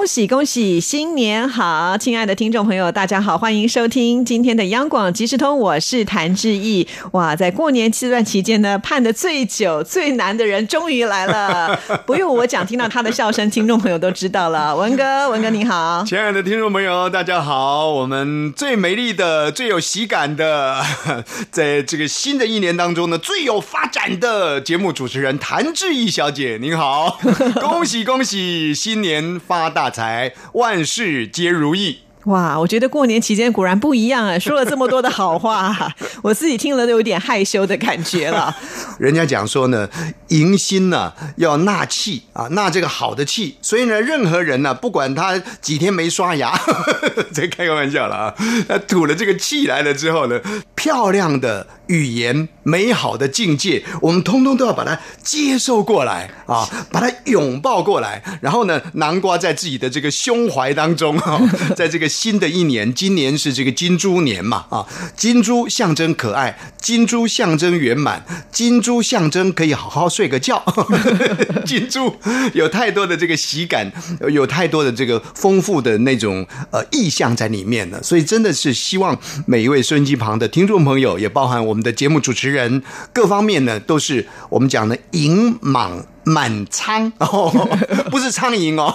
恭喜恭喜，新年好！亲爱的听众朋友，大家好，欢迎收听今天的央广即时通，我是谭志毅。哇，在过年这段期间呢，盼的最久、最难的人终于来了，不用我讲，听到他的笑声，听众朋友都知道了。文哥，文哥你好，亲爱的听众朋友，大家好！我们最美丽的、最有喜感的，在这个新的一年当中呢，最有发展的节目主持人谭志毅小姐，您好，恭喜恭喜，新年发大！大财，万事皆如意。哇，我觉得过年期间果然不一样啊！说了这么多的好话，我自己听了都有点害羞的感觉了。人家讲说呢，迎新呢要纳气啊，纳这个好的气。所以呢，任何人呢，不管他几天没刷牙，在开个玩笑了啊，他吐了这个气来了之后呢，漂亮的语言、美好的境界，我们通通都要把它接受过来啊，把它拥抱过来，然后呢，南瓜在自己的这个胸怀当中 啊，在这个。新的一年，今年是这个金猪年嘛啊，金猪象征可爱，金猪象征圆满，金猪象征可以好好睡个觉，金猪有太多的这个喜感，有太多的这个丰富的那种呃意象在里面了，所以真的是希望每一位收音机旁的听众朋友，也包含我们的节目主持人，各方面呢都是我们讲的盈满。满仓 哦，不是苍蝇哦，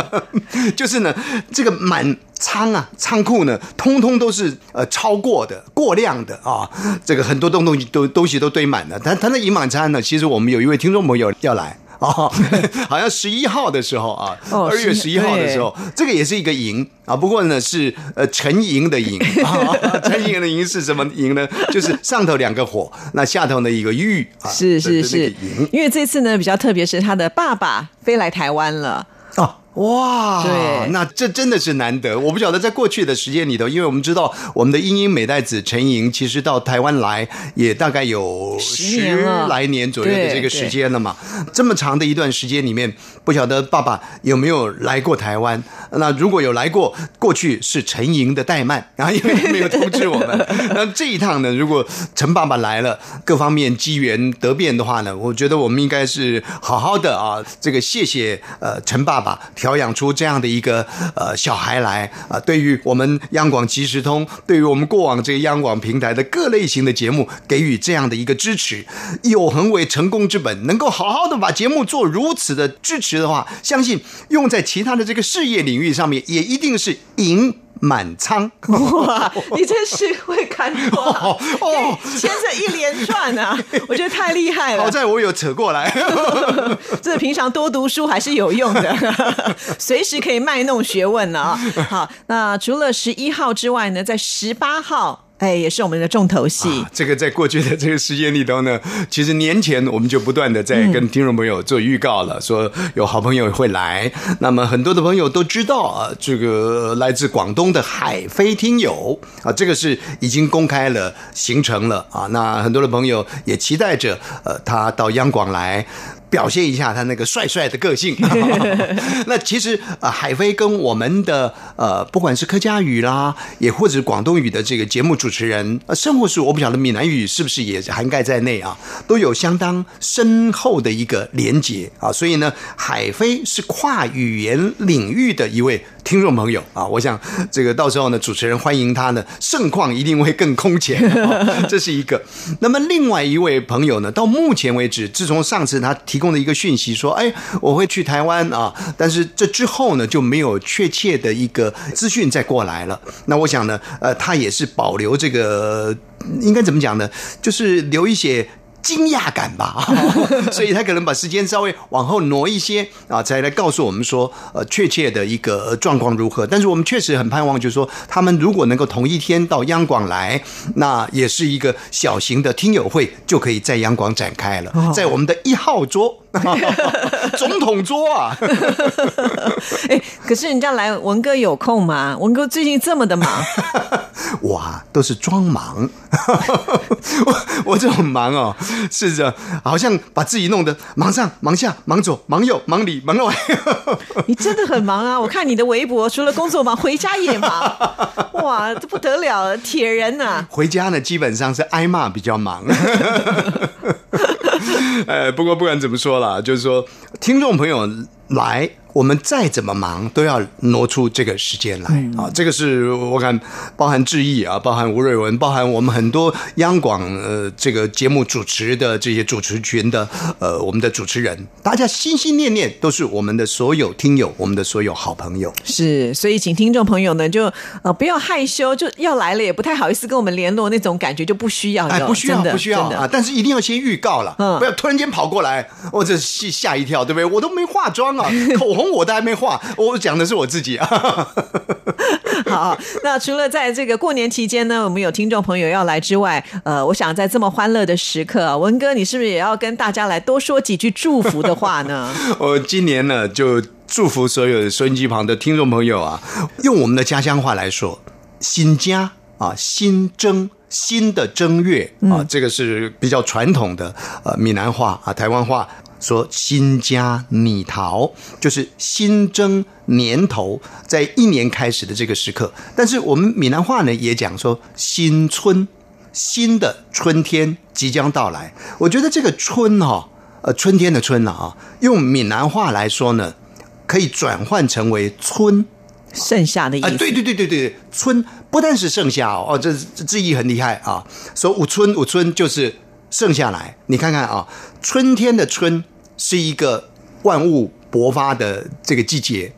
就是呢，这个满仓啊，仓库呢，通通都是呃超过的、过量的啊，这个很多东东西都东西都堆满了。但他那盈满仓呢，其实我们有一位听众朋友要来。哦，好像十一号的时候啊，二月十一号的时候，这个也是一个营啊，不过呢是呃陈银的银，沉银 的营是什么营呢？就是上头两个火，那下头呢一个玉啊，是是是，因为这次呢比较特别，是他的爸爸飞来台湾了哦。哇，对，那这真的是难得。我不晓得在过去的时间里头，因为我们知道我们的英英美代子陈莹，其实到台湾来也大概有十来年左右的这个时间了嘛。这么长的一段时间里面，不晓得爸爸有没有来过台湾？那如果有来过，过去是陈莹的怠慢，然后因为没有通知我们。那这一趟呢，如果陈爸爸来了，各方面机缘得变的话呢，我觉得我们应该是好好的啊，这个谢谢呃陈爸爸。调养出这样的一个呃小孩来啊，对于我们央广即时通，对于我们过往这个央广平台的各类型的节目，给予这样的一个支持，有恒为成功之本，能够好好的把节目做如此的支持的话，相信用在其他的这个事业领域上面，也一定是赢。满仓 哇！你真是会看 哦哦，牵着一连串啊，我觉得太厉害了。好在我有扯过来，这平常多读书还是有用的，随时可以卖弄学问呢啊。好，那除了十一号之外呢，在十八号。哎，也是我们的重头戏。这个在过去的这个时间里头呢，其实年前我们就不断的在跟听众朋友做预告了，说有好朋友会来。那么很多的朋友都知道啊，这个来自广东的海飞听友啊，这个是已经公开了行程了啊。那很多的朋友也期待着，呃，他到央广来。表现一下他那个帅帅的个性。那其实呃，海飞跟我们的呃，不管是客家语啦，也或者广东语的这个节目主持人，呃，甚或是我不晓得闽南语是不是也涵盖在内啊，都有相当深厚的一个连结啊。所以呢，海飞是跨语言领域的一位。听众朋友啊，我想这个到时候呢，主持人欢迎他呢，盛况一定会更空前。这是一个。那么另外一位朋友呢，到目前为止，自从上次他提供的一个讯息说，哎，我会去台湾啊，但是这之后呢，就没有确切的一个资讯再过来了。那我想呢，呃，他也是保留这个，应该怎么讲呢？就是留一些。惊讶感吧，所以他可能把时间稍微往后挪一些啊，才来告诉我们说，呃，确切的一个状况如何。但是我们确实很盼望，就是说，他们如果能够同一天到央广来，那也是一个小型的听友会，就可以在央广展开了，在我们的一号桌。总统桌啊！哎，可是人家来文哥有空吗？文哥最近这么的忙，我啊都是装忙，我我这种忙哦，是着好像把自己弄得忙上忙下忙左忙右忙里忙外。你真的很忙啊！我看你的微博，除了工作忙，回家也忙。哇，这不得了，铁人呐、回家呢，基本上是挨骂比较忙。呃，不过不管怎么说啦，就是说，听众朋友来，我们再怎么忙，都要挪出这个时间来、啊。这个是我看，包含志毅啊，包含吴瑞文，包含我们很多央广呃这个节目主持的这些主持群的呃我们的主持人，大家心心念念都是我们的所有听友，我们的所有好朋友。是，所以请听众朋友呢，就呃不要害羞，就要来了也不太好意思跟我们联络，那种感觉就不需要，哎，不需要，的不需要的啊！但是一定要先预告了，嗯不要突然间跑过来，我这吓吓一跳，对不对？我都没化妆啊，口红我都还没画，我讲的是我自己啊。好，那除了在这个过年期间呢，我们有听众朋友要来之外，呃，我想在这么欢乐的时刻啊，文哥，你是不是也要跟大家来多说几句祝福的话呢？我今年呢，就祝福所有收音机旁的听众朋友啊，用我们的家乡话来说，新家啊，新征。新的正月啊，这个是比较传统的呃闽南话啊，台湾话说新家拟桃，就是新增年头，在一年开始的这个时刻。但是我们闽南话呢，也讲说新春，新的春天即将到来。我觉得这个春哈、呃，春天的春了啊，用闽南话来说呢，可以转换成为春剩下的意啊、思，对对对对对，春不但是剩下哦，这字义很厉害啊。说五春五春就是剩下来，你看看啊，春天的春是一个万物勃发的这个季节。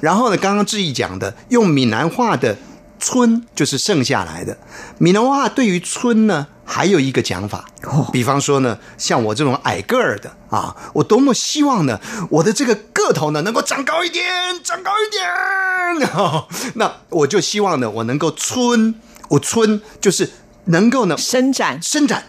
然后呢，刚刚志毅讲的，用闽南话的春就是剩下来的。闽南话对于春呢，还有一个讲法，比方说呢，像我这种矮个儿的啊，我多么希望呢，我的这个个头呢能够长高一点，长高一点。哦、那我就希望呢，我能够春，我春就是能够呢伸展伸展。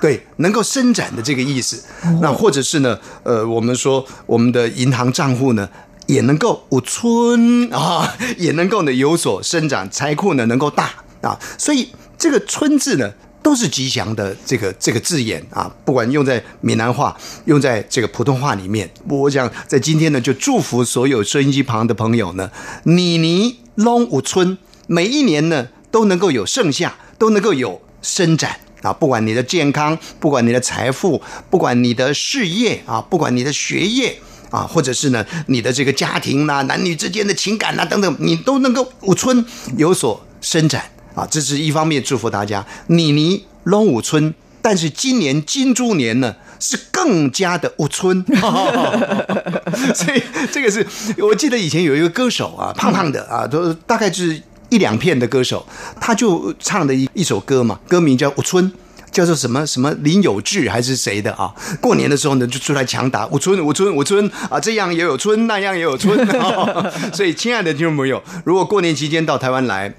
对，能够伸展的这个意思。那或者是呢，呃，我们说我们的银行账户呢，也能够五村啊，也能够呢有所生长，财库呢能够大啊。所以这个“村”字呢，都是吉祥的这个这个字眼啊。不管用在闽南话，用在这个普通话里面，我想在今天呢，就祝福所有收音机旁的朋友呢，你你龙五村，每一年呢都能够有盛夏，都能够有伸展。啊，不管你的健康，不管你的财富，不管你的事业啊，不管你的学业啊，或者是呢你的这个家庭呐、男女之间的情感呐、等等，你都能够五春有所伸展啊。这是一方面祝福大家，你你龙五春，但是今年金猪年呢是更加的五春，所以这个是我记得以前有一个歌手啊，胖胖的啊，都大概就是。一两片的歌手，他就唱的一一首歌嘛，歌名叫《我村》，叫做什么什么林有志还是谁的啊？过年的时候呢，就出来强打五村五村五村啊，这样也有村，那样也有村。哦、所以，亲爱的听众朋友，如果过年期间到台湾来，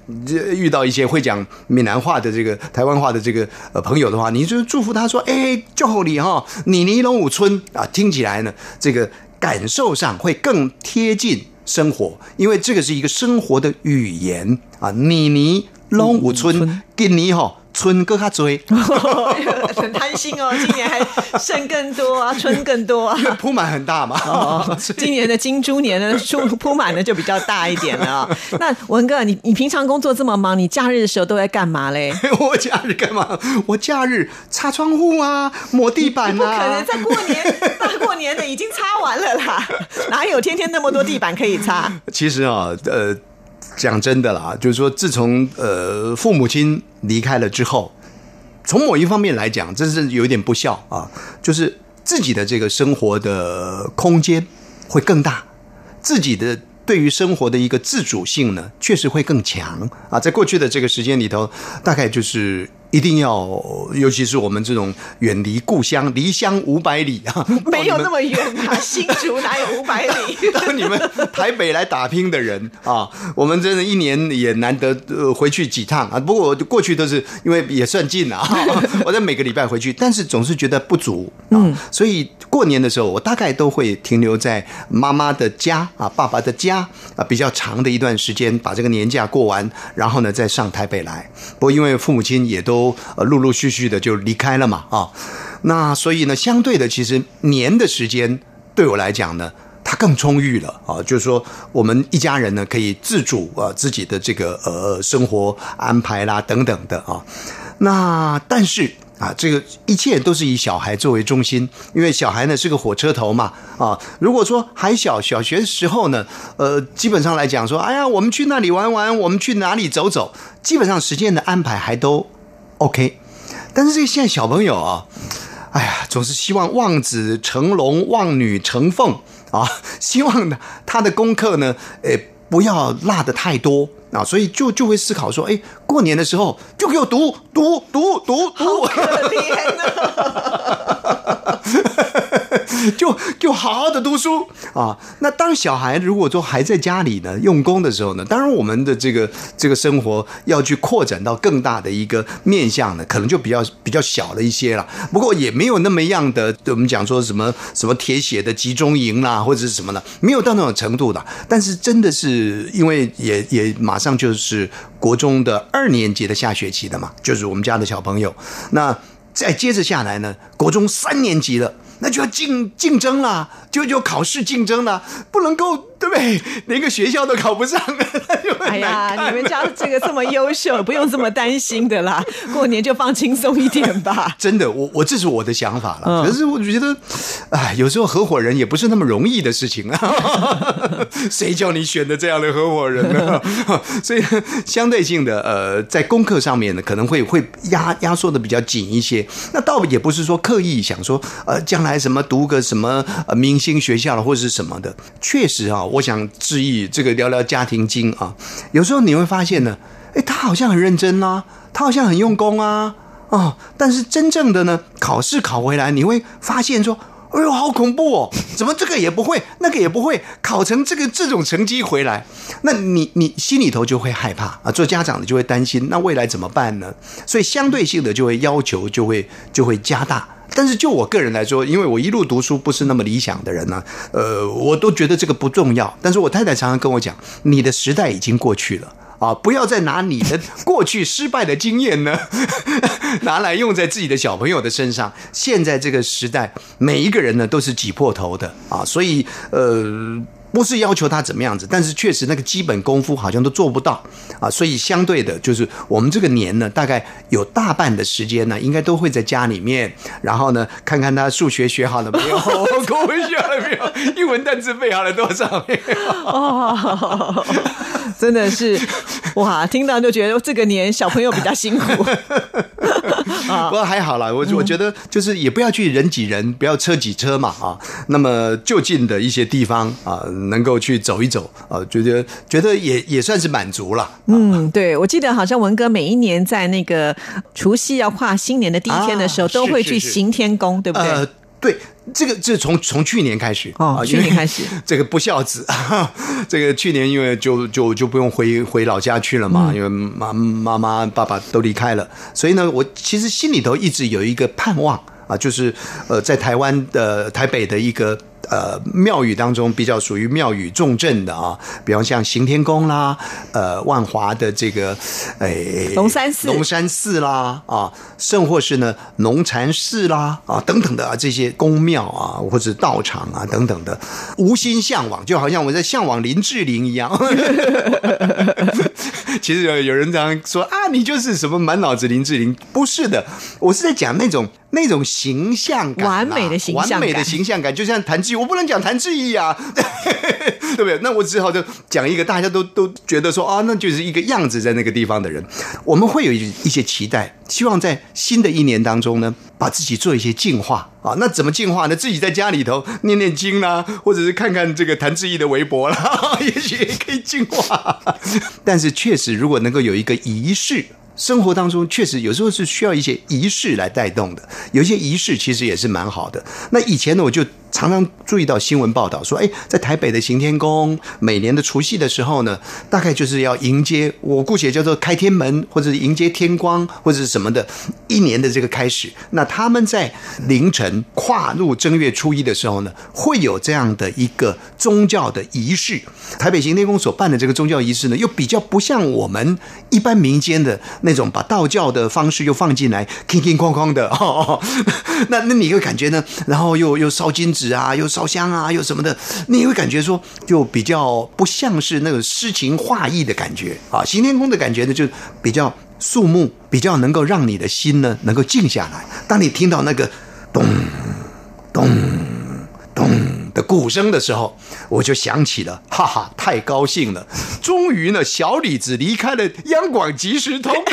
遇到一些会讲闽南话的这个台湾话的这个呃朋友的话，你就祝福他说：“哎，祝福你哈，你尼龙五村啊！”听起来呢，这个感受上会更贴近。生活，因为这个是一个生活的语言啊！你你龙五村，给你哈春更加追，很贪心哦，今年还剩更多啊，春更多啊，铺满很大嘛。哦，今年的金猪年呢，铺铺满的就比较大一点了啊。那文哥，你你平常工作这么忙，你假日的时候都在干嘛嘞？我假日干嘛？我假日擦窗户啊，抹地板啊。不可能在过年大过年的已经擦完了啦，哪有天天那么多地板可以擦？其实啊，呃。讲真的啦，就是说，自从呃父母亲离开了之后，从某一方面来讲，这是有一点不孝啊。就是自己的这个生活的空间会更大，自己的对于生活的一个自主性呢，确实会更强啊。在过去的这个时间里头，大概就是一定要，尤其是我们这种远离故乡、离乡五百里啊，没有那么远啊，新竹哪有五百里？到你们台北来打拼的人啊，我们真的一年也难得呃回去几趟啊。不过我过去都是因为也算近啊，我在每个礼拜回去，但是总是觉得不足啊。所以过年的时候，我大概都会停留在妈妈的家啊、爸爸的家啊，比较长的一段时间，把这个年假过完，然后呢再上台北来。不过因为父母亲也都呃陆陆续续的就离开了嘛啊，那所以呢，相对的，其实年的时间对我来讲呢。它更充裕了啊，就是说我们一家人呢可以自主啊自己的这个呃生活安排啦等等的啊。那但是啊，这个一切都是以小孩作为中心，因为小孩呢是个火车头嘛啊。如果说还小小学时候呢，呃，基本上来讲说，哎呀，我们去那里玩玩，我们去哪里走走，基本上时间的安排还都 OK。但是这现在小朋友啊，哎呀，总是希望望子成龙，望女成凤。啊，希望呢，他的功课呢，诶，不要辣的太多啊，所以就就会思考说，哎，过年的时候就给我读读读读读，可怜呐。就就好好的读书啊！那当小孩如果说还在家里呢用功的时候呢，当然我们的这个这个生活要去扩展到更大的一个面向呢，可能就比较比较小了一些了。不过也没有那么样的，我们讲说什么什么铁血的集中营啦，或者是什么呢，没有到那种程度的。但是真的是因为也也马上就是国中的二年级的下学期的嘛，就是我们家的小朋友。那再接着下来呢，国中三年级了。那就要竞竞争了，就就考试竞争呢，不能够。对不对？连个学校都考不上，哎呀，你们家这个这么优秀，不用这么担心的啦。过年就放轻松一点吧。真的，我我这是我的想法了。可是我觉得，哎，有时候合伙人也不是那么容易的事情啊。谁叫你选的这样的合伙人呢？所以相对性的，呃，在功课上面呢，可能会会压压缩的比较紧一些。那倒也不是说刻意想说，呃，将来什么读个什么呃明星学校了或者是什么的，确实啊。我想质疑这个聊聊家庭经啊，有时候你会发现呢，哎，他好像很认真啊，他好像很用功啊，哦，但是真正的呢，考试考回来，你会发现说，哎呦，好恐怖哦，怎么这个也不会，那个也不会，考成这个这种成绩回来，那你你心里头就会害怕啊，做家长的就会担心，那未来怎么办呢？所以相对性的就会要求就会就会加大。但是就我个人来说，因为我一路读书不是那么理想的人呢，呃，我都觉得这个不重要。但是我太太常常跟我讲，你的时代已经过去了啊，不要再拿你的过去失败的经验呢，拿来用在自己的小朋友的身上。现在这个时代，每一个人呢都是挤破头的啊，所以呃。不是要求他怎么样子，但是确实那个基本功夫好像都做不到啊，所以相对的，就是我们这个年呢，大概有大半的时间呢，应该都会在家里面，然后呢，看看他数学学好了没有，国文学好了没有，英文单词背好了多少没有？哦，真的是哇，听到就觉得这个年小朋友比较辛苦。不过还好啦，我我觉得就是也不要去人挤人，不要车挤车嘛啊。那么就近的一些地方啊，能够去走一走啊，觉得觉得也也算是满足了。嗯，对，我记得好像文哥每一年在那个除夕要跨新年的第一天的时候，都会去行天宫，对不对？呃对，这个这从从去年开始。哦，去年开始，这个不孝子，这个去年因为就就就不用回回老家去了嘛，因为妈妈妈爸爸都离开了，所以呢，我其实心里头一直有一个盼望啊，就是呃，在台湾的台北的一个。呃，庙宇当中比较属于庙宇重镇的啊，比方像行天宫啦，呃，万华的这个诶龙山寺、龙山寺啦啊，甚或是呢龙禅寺啦啊等等的啊这些宫庙啊或者道场啊等等的，无心向往，就好像我在向往林志玲一样。其实有有人这样说啊，你就是什么满脑子林志玲？不是的，我是在讲那种。那种形象感，完美的形象，完美的形象感，就像谭志毅，我不能讲谭志毅啊，对不对？那我只好就讲一个大家都都觉得说啊，那就是一个样子在那个地方的人。我们会有一一些期待，希望在新的一年当中呢，把自己做一些净化啊。那怎么净化呢？自己在家里头念念经啦，或者是看看这个谭志毅的微博啦，也许也可以净化。但是确实，如果能够有一个仪式。生活当中确实有时候是需要一些仪式来带动的，有些仪式其实也是蛮好的。那以前呢，我就。常常注意到新闻报道说，哎，在台北的行天宫，每年的除夕的时候呢，大概就是要迎接我姑且叫做开天门，或者是迎接天光，或者是什么的一年的这个开始。那他们在凌晨跨入正月初一的时候呢，会有这样的一个宗教的仪式。台北行天宫所办的这个宗教仪式呢，又比较不像我们一般民间的那种把道教的方式又放进来，哐哐哐哐的。那那你又感觉呢？然后又又烧金。纸啊，又烧香啊，又什么的，你会感觉说，就比较不像是那个诗情画意的感觉啊。行天宫的感觉呢，就比较肃穆，比较能够让你的心呢能够静下来。当你听到那个咚咚咚的鼓声的时候，我就想起了，哈哈，太高兴了，终于呢，小李子离开了央广即时通。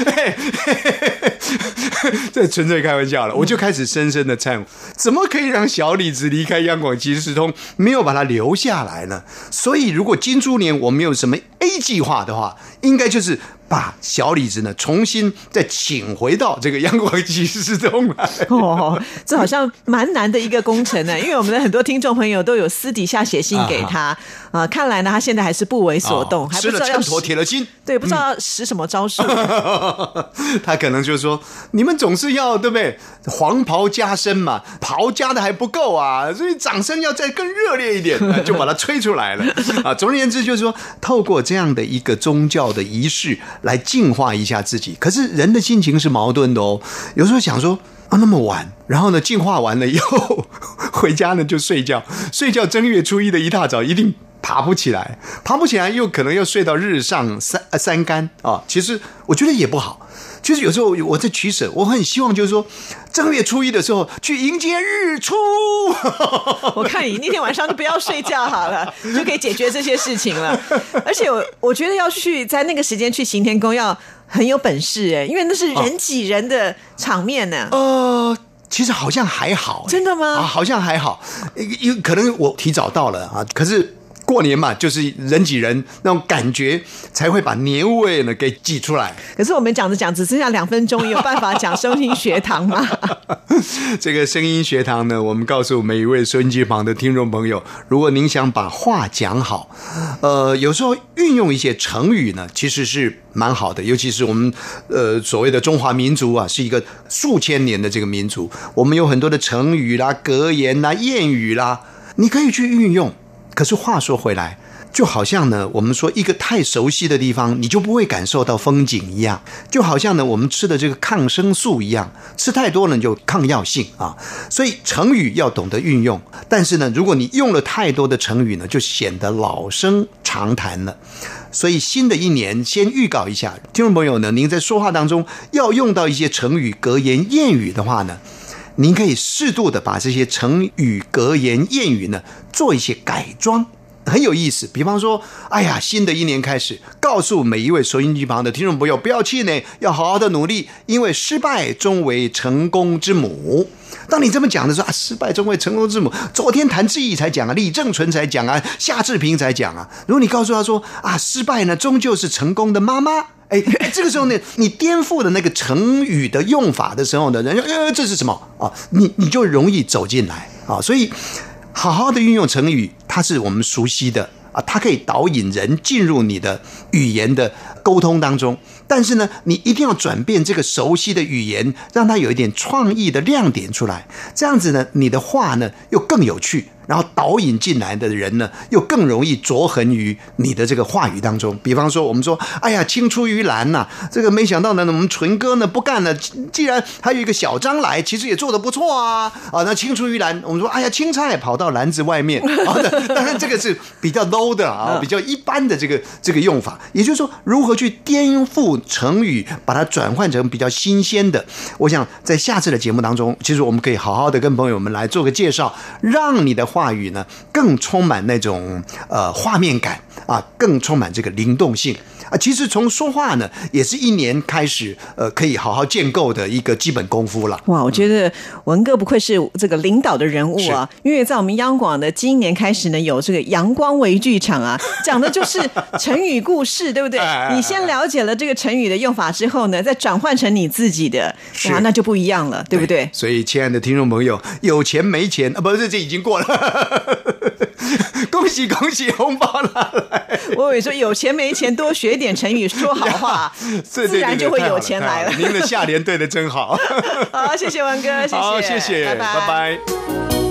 这纯粹开玩笑了，我就开始深深的忏悔，怎么可以让小李子离开央广即时通，没有把他留下来呢？所以，如果金猪年我们有什么 A 计划的话，应该就是。把小李子呢重新再请回到这个央广即时通来。哦，这好像蛮难的一个工程呢，因为我们的很多听众朋友都有私底下写信给他啊，看来呢他现在还是不为所动，还不知道要铁了心，对，不知道使什么招数。他可能就是说，你们总是要对不对？黄袍加身嘛，袍加的还不够啊，所以掌声要再更热烈一点，就把它吹出来了啊。总而言之，就是说，透过这样的一个宗教的仪式。来净化一下自己，可是人的心情是矛盾的哦。有时候想说啊，那么晚，然后呢，净化完了以后回家呢就睡觉，睡觉正月初一的一大早一定爬不起来，爬不起来又可能要睡到日上三三竿啊。其实我觉得也不好。其实有时候我在取舍，我很希望就是说正月初一的时候去迎接日出。我看你那天晚上就不要睡觉好了，就可以解决这些事情了。而且我我觉得要去在那个时间去行天宫要很有本事哎，因为那是人挤人的场面呢。呃，其实好像还好，真的吗？啊，好像还好，因为可能我提早到了啊，可是。过年嘛，就是人挤人那种感觉，才会把年味呢给挤出来。可是我们讲着讲，只剩下两分钟，有办法讲声音学堂吗？这个声音学堂呢，我们告诉每一位收音机旁的听众朋友，如果您想把话讲好，呃，有时候运用一些成语呢，其实是蛮好的。尤其是我们呃所谓的中华民族啊，是一个数千年的这个民族，我们有很多的成语啦、格言啦、谚语啦，你可以去运用。可是话说回来，就好像呢，我们说一个太熟悉的地方，你就不会感受到风景一样。就好像呢，我们吃的这个抗生素一样，吃太多了就抗药性啊。所以成语要懂得运用，但是呢，如果你用了太多的成语呢，就显得老生常谈了。所以新的一年，先预告一下，听众朋友呢，您在说话当中要用到一些成语、格言、谚语的话呢。您可以适度的把这些成语、格言、谚语呢做一些改装，很有意思。比方说，哎呀，新的一年开始，告诉每一位收音机旁的听众朋友，不要气馁，要好好的努力，因为失败终为成功之母。当你这么讲的时候啊，失败终为成功之母。昨天谭志毅才讲啊，李正淳才讲啊，夏志平才讲啊。如果你告诉他说啊，失败呢终究是成功的妈妈。哎，这个时候呢，你颠覆的那个成语的用法的时候呢，人家呃，这是什么啊？你你就容易走进来啊。所以，好好的运用成语，它是我们熟悉的啊，它可以导引人进入你的语言的沟通当中。但是呢，你一定要转变这个熟悉的语言，让它有一点创意的亮点出来，这样子呢，你的话呢又更有趣。然后导引进来的人呢，又更容易着痕于你的这个话语当中。比方说，我们说，哎呀，青出于蓝呐，这个没想到呢，我们纯哥呢不干了。既然还有一个小张来，其实也做的不错啊。啊，那青出于蓝，我们说，哎呀，青菜跑到篮子外面。当然，这个是比较 low 的啊，比较一般的这个这个用法。也就是说，如何去颠覆成语，把它转换成比较新鲜的。我想在下次的节目当中，其实我们可以好好的跟朋友们来做个介绍，让你的话。话语呢，更充满那种呃画面感。啊，更充满这个灵动性啊。其实从说话呢，也是一年开始，呃，可以好好建构的一个基本功夫了。哇，我觉得文哥不愧是这个领导的人物啊，因为在我们央广的今年开始呢，有这个阳光微剧场啊，讲的就是成语故事，对不对？你先了解了这个成语的用法之后呢，再转换成你自己的，哇，那就不一样了，对不对？所以，亲爱的听众朋友，有钱没钱啊？不是，这已经过了。恭喜恭喜，红包拿来！我以为说有钱没钱，多学点成语，说好话，自然就会有钱来了。您的下联对的真好。好，谢谢文哥，谢谢，好，谢谢，拜拜。